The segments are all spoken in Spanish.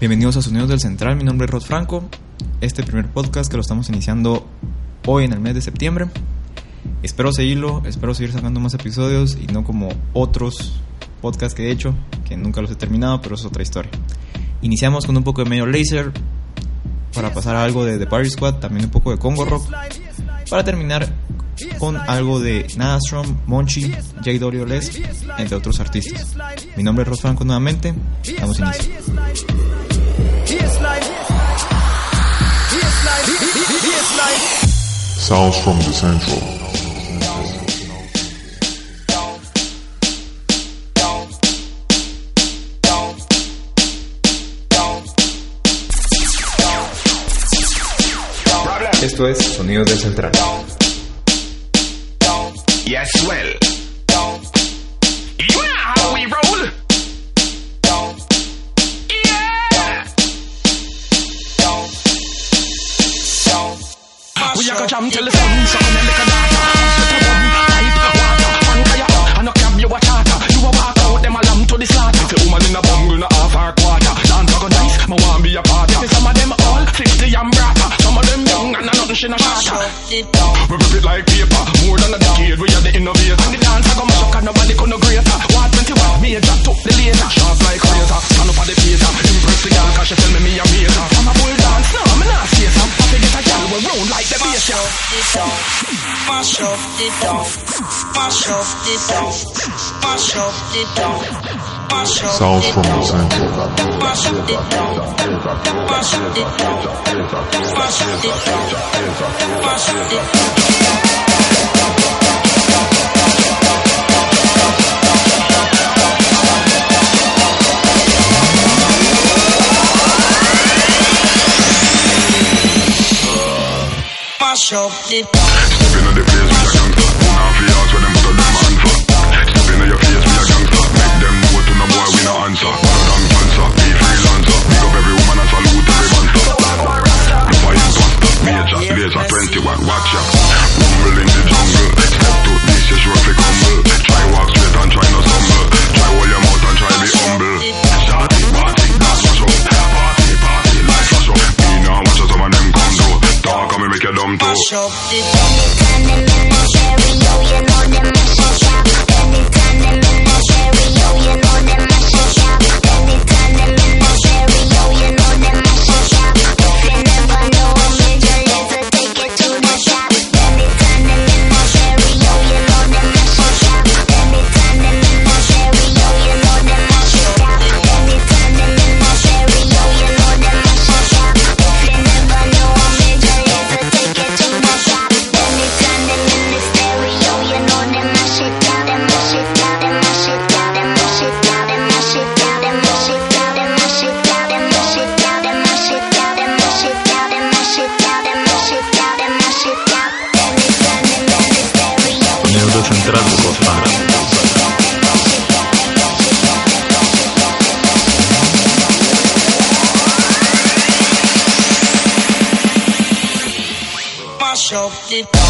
Bienvenidos a Sonidos del Central, mi nombre es Rod Franco. Este primer podcast que lo estamos iniciando hoy en el mes de septiembre. Espero seguirlo, espero seguir sacando más episodios y no como otros podcasts que he hecho, que nunca los he terminado, pero es otra historia. Iniciamos con un poco de Major Laser para pasar a algo de The Party Squad, también un poco de Congo Rock, para terminar con algo de Nadastrom, Monchi, J. Les, entre otros artistas. Mi nombre es Ros Franco nuevamente, damos inicio. Sounds from the Central. Esto es Sonidos del Central. Yes, well. You know how we roll. Yeah. We a go jam till the sun Sound from the sample. mash up the town. Spin on the place. Laser 21, watch ya. Rumble in the jungle. Step to this, you sure crumble. Try walk straight and try no stumble. Try hold your mouth and try be humble. Shawty, party. Party, party, up. Me now watch how some of them come. Talk and me make you dumb too. to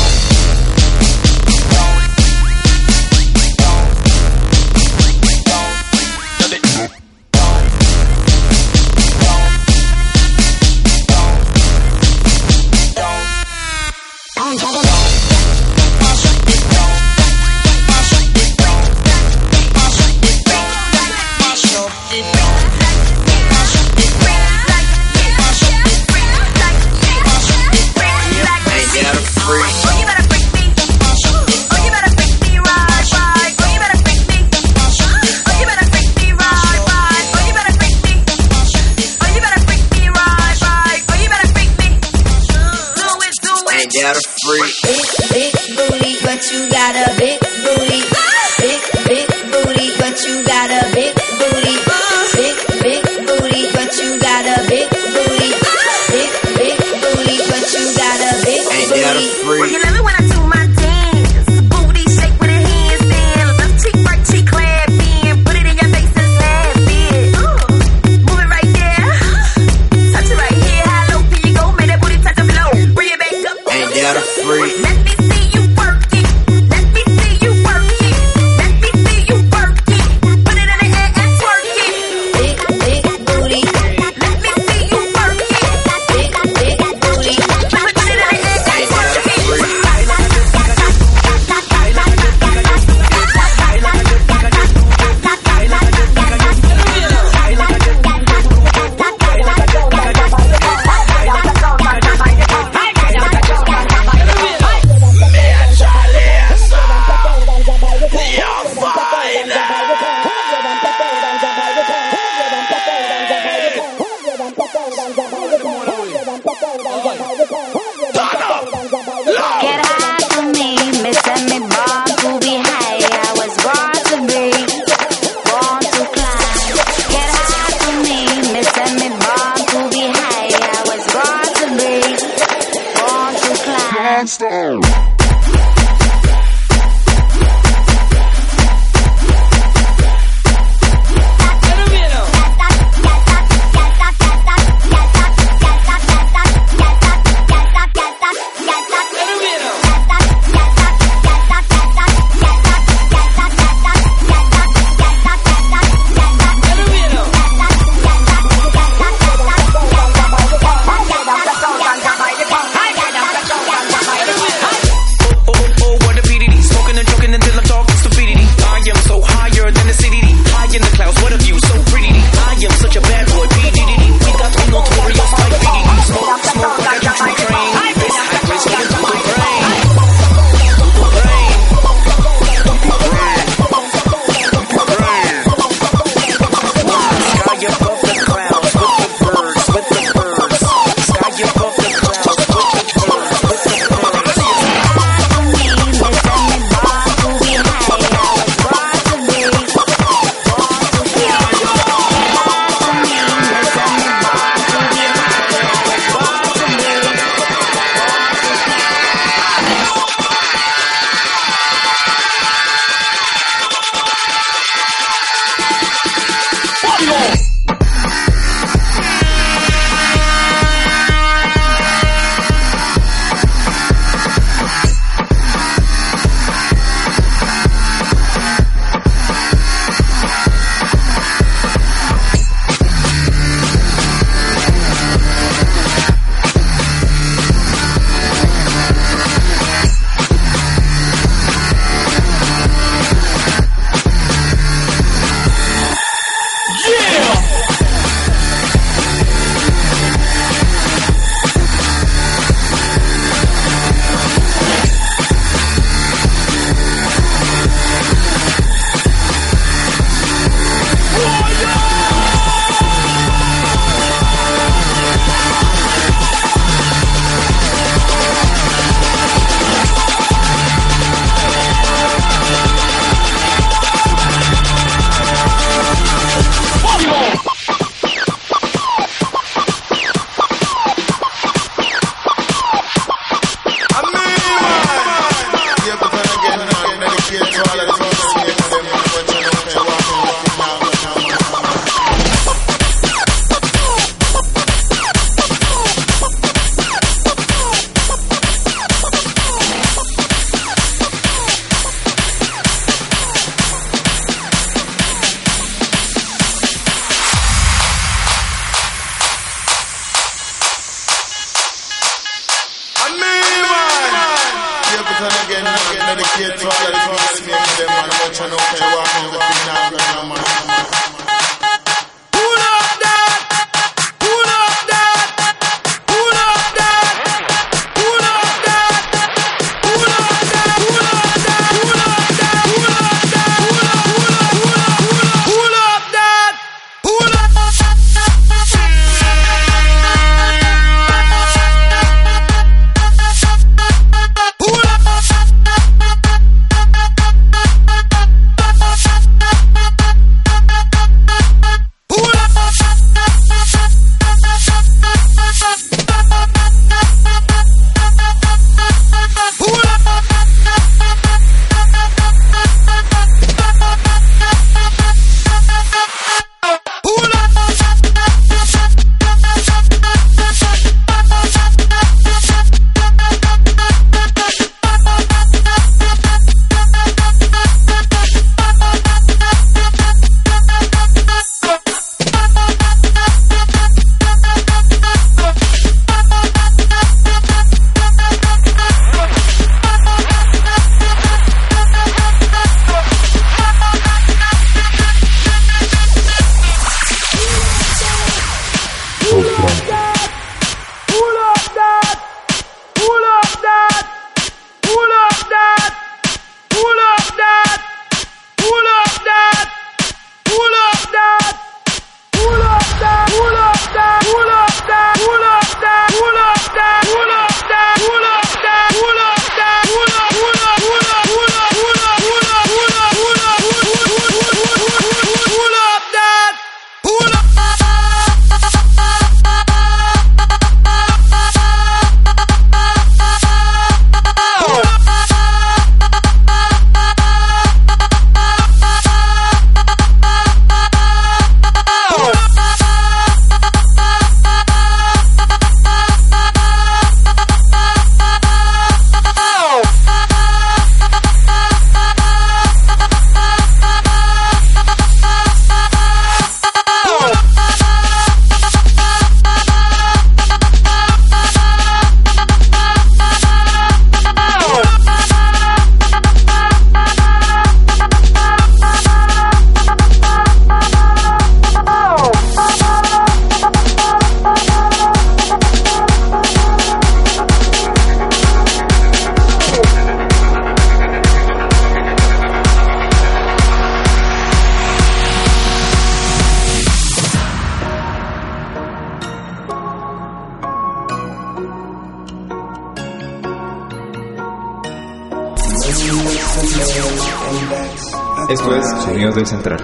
Esto es Sonidos del Central.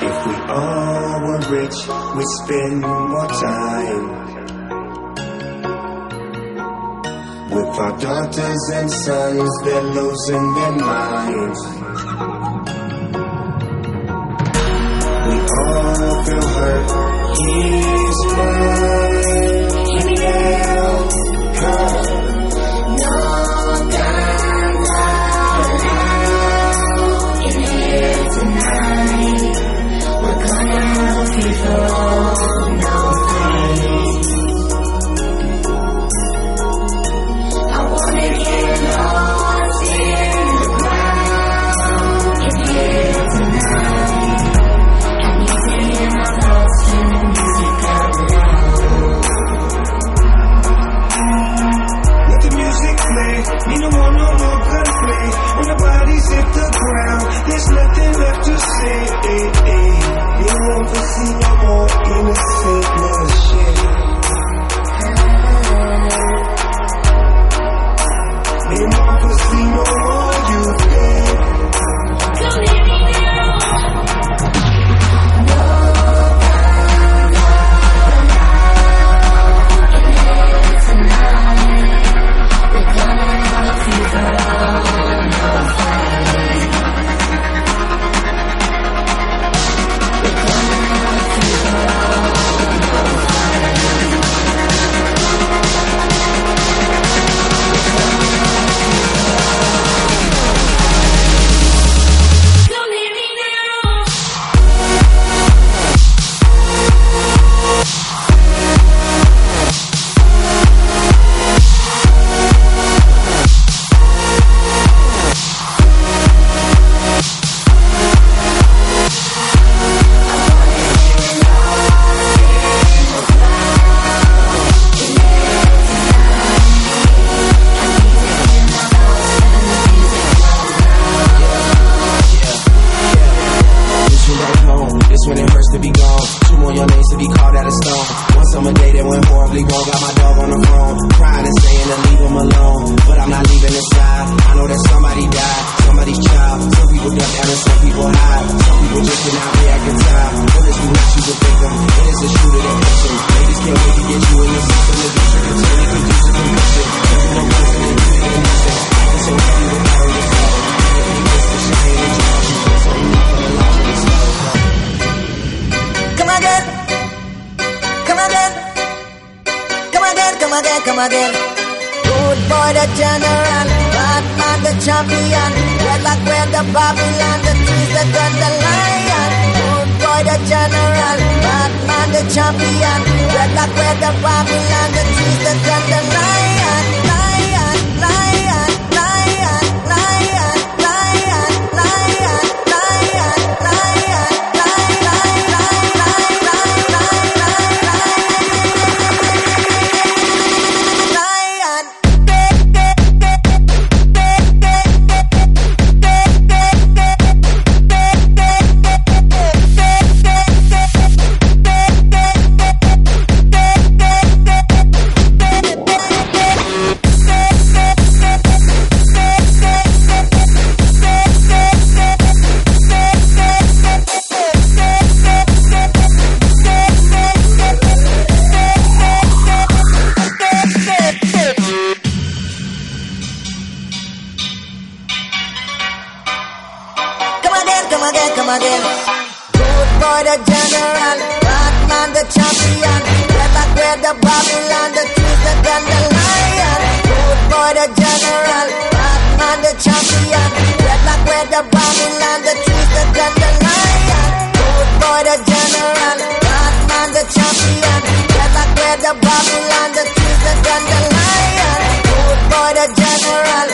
If we all were rich, we spend more time with our daughters and sons, they're losing their minds. We all feel hurt. Here Aladdin. Good boy the general, Bad man, the champion. Red like when the Babylon, the trees that run the lion. Good boy the general, Bad man, the champion. Red like when the Babylon, the trees that run the lion. the Babylon, the Caesar, and the Lion. Good boy, the general.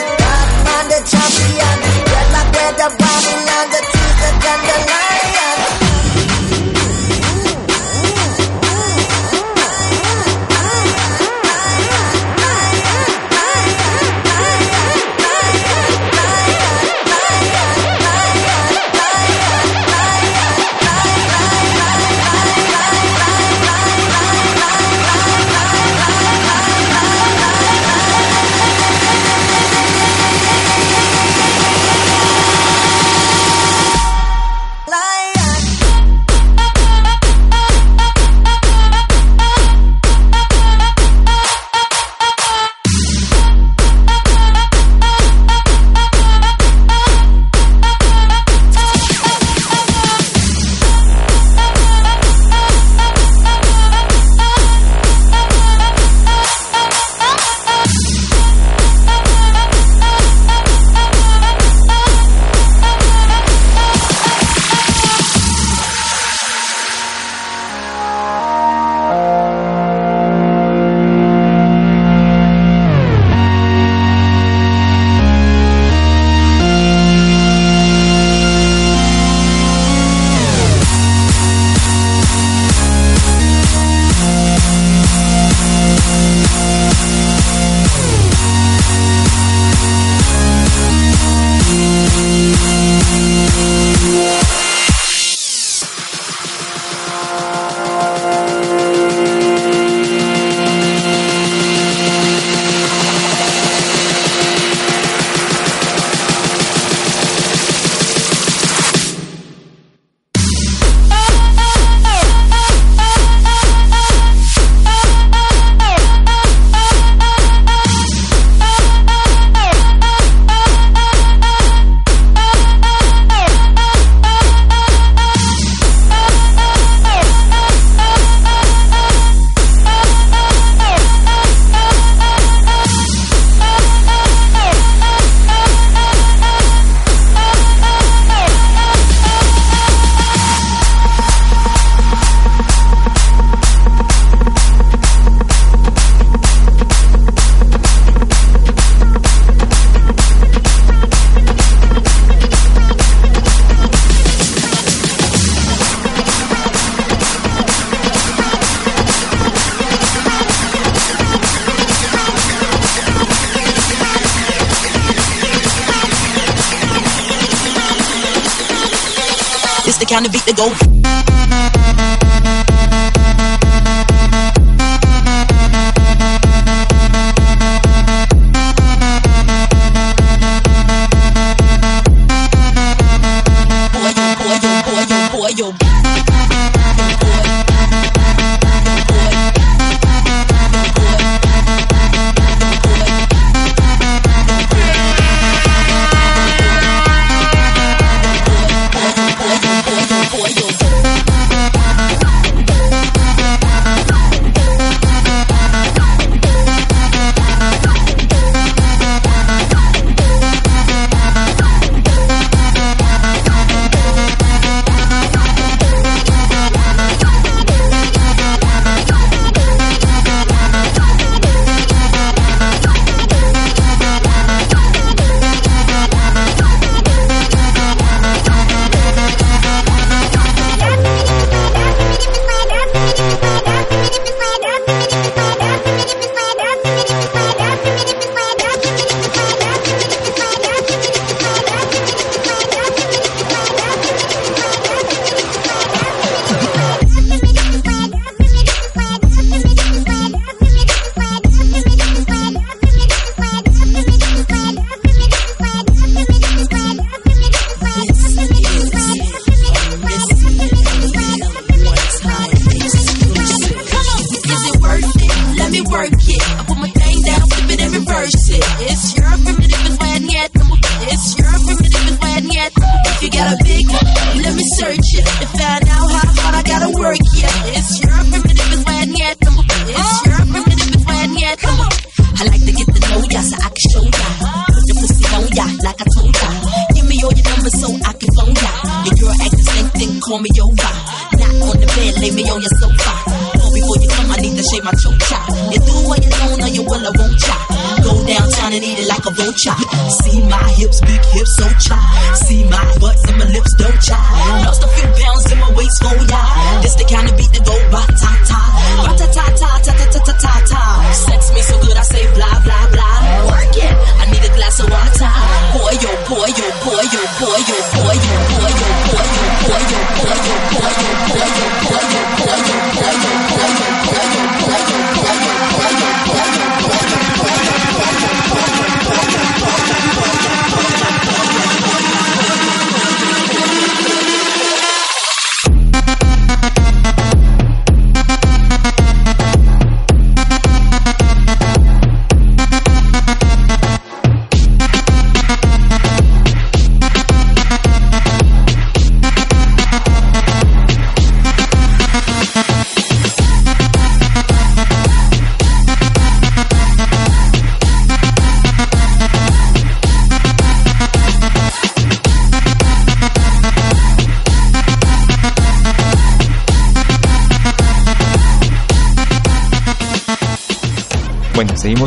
Kind of beat to go.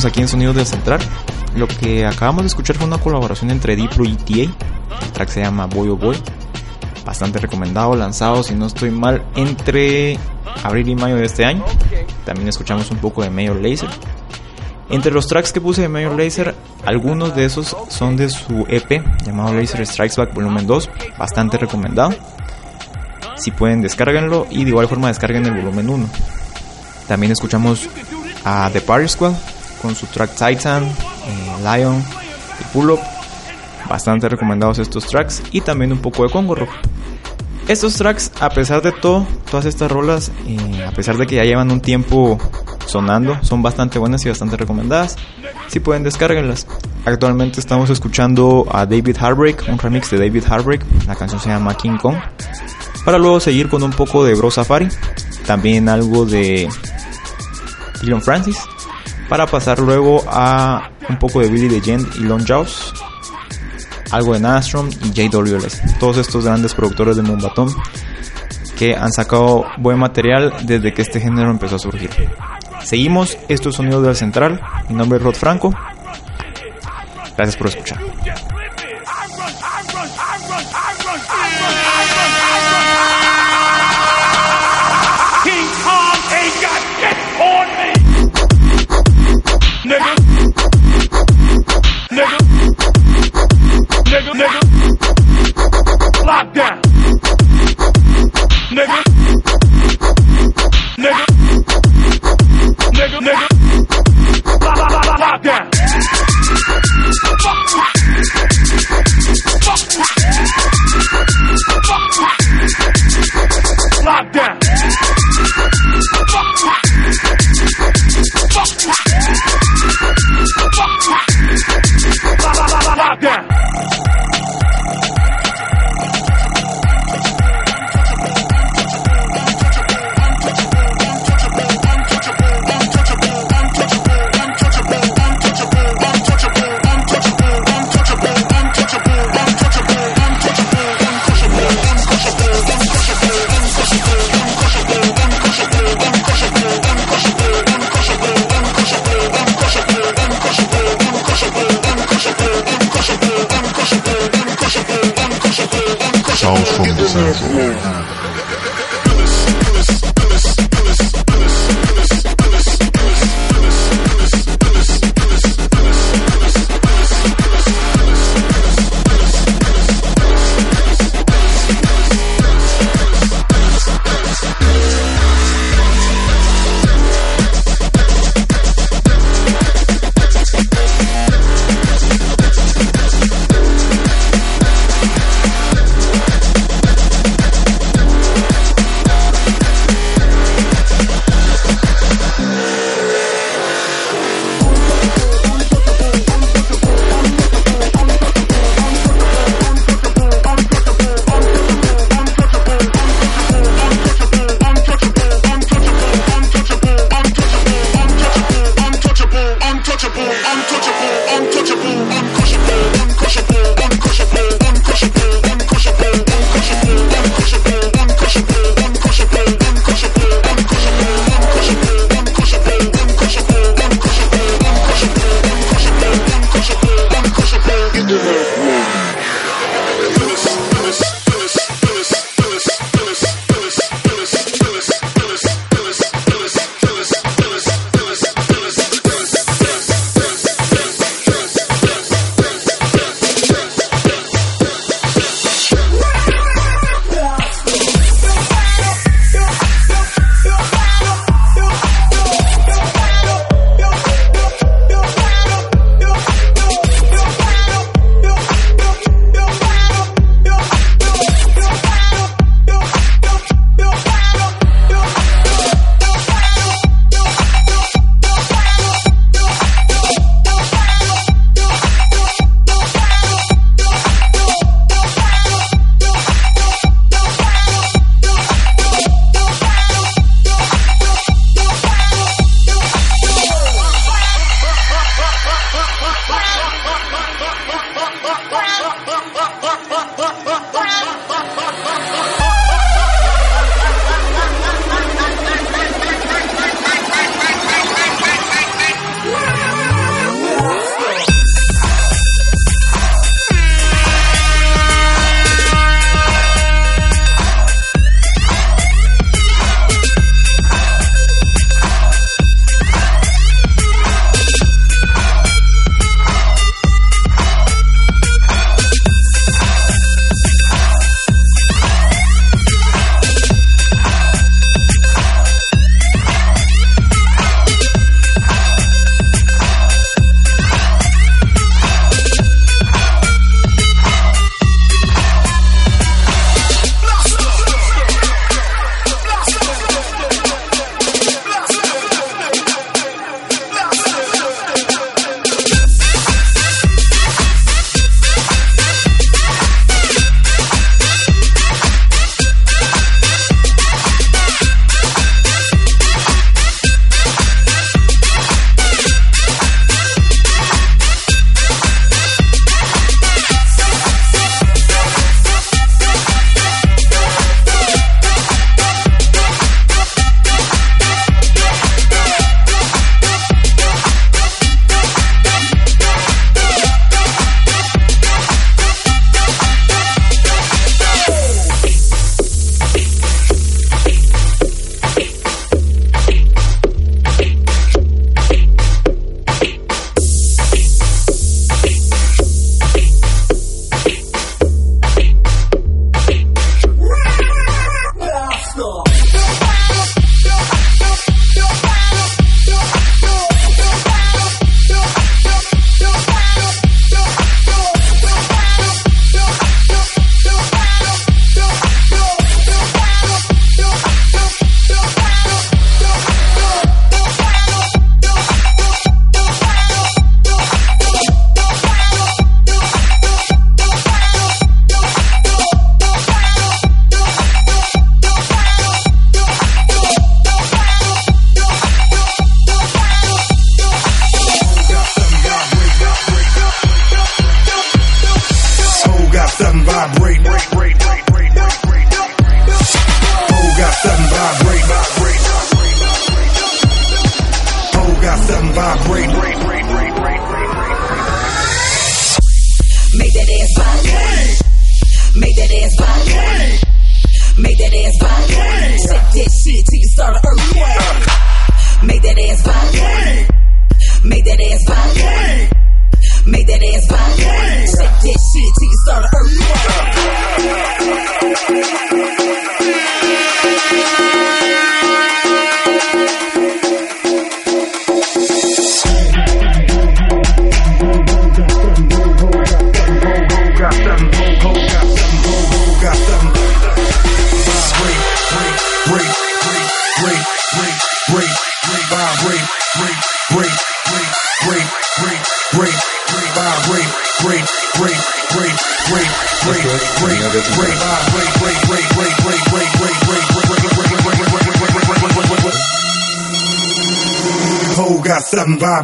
Aquí en Sonidos del Central. Lo que acabamos de escuchar fue una colaboración entre Diplo y TA. El track se llama Boy Oh Boy. Bastante recomendado, lanzado, si no estoy mal, entre abril y mayo de este año. También escuchamos un poco de Mayor Laser. Entre los tracks que puse de Mayor Laser, algunos de esos son de su EP llamado Laser Strikes Back Volumen 2. Bastante recomendado. Si pueden, descárguenlo y de igual forma descarguen el volumen 1. También escuchamos a The Party Squad con su track Titan, eh, Lion Pull Up. Bastante recomendados estos tracks y también un poco de Congo Rock. Estos tracks, a pesar de todo, todas estas rolas, eh, a pesar de que ya llevan un tiempo sonando, son bastante buenas y bastante recomendadas. Si pueden, descárguenlas. Actualmente estamos escuchando a David Heartbreak, un remix de David Heartbreak. La canción se llama King Kong. Para luego seguir con un poco de Bro Safari. También algo de Dylan Francis. Para pasar luego a un poco de Billy the Gent y Lon Jaws. Algo de Nastrom y JWLS. Todos estos grandes productores de Mumbatón que han sacado buen material desde que este género empezó a surgir. Seguimos estos sonidos del central. Mi nombre es Rod Franco. Gracias por escuchar. nigga, nigga, nigga, nigga, lockdown, nigga, nigga, nigga, nigga, lockdown. Lockdown. Senseless. ha, ha.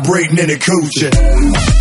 Vibrating in the coochie.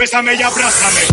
Bésame y abrázame.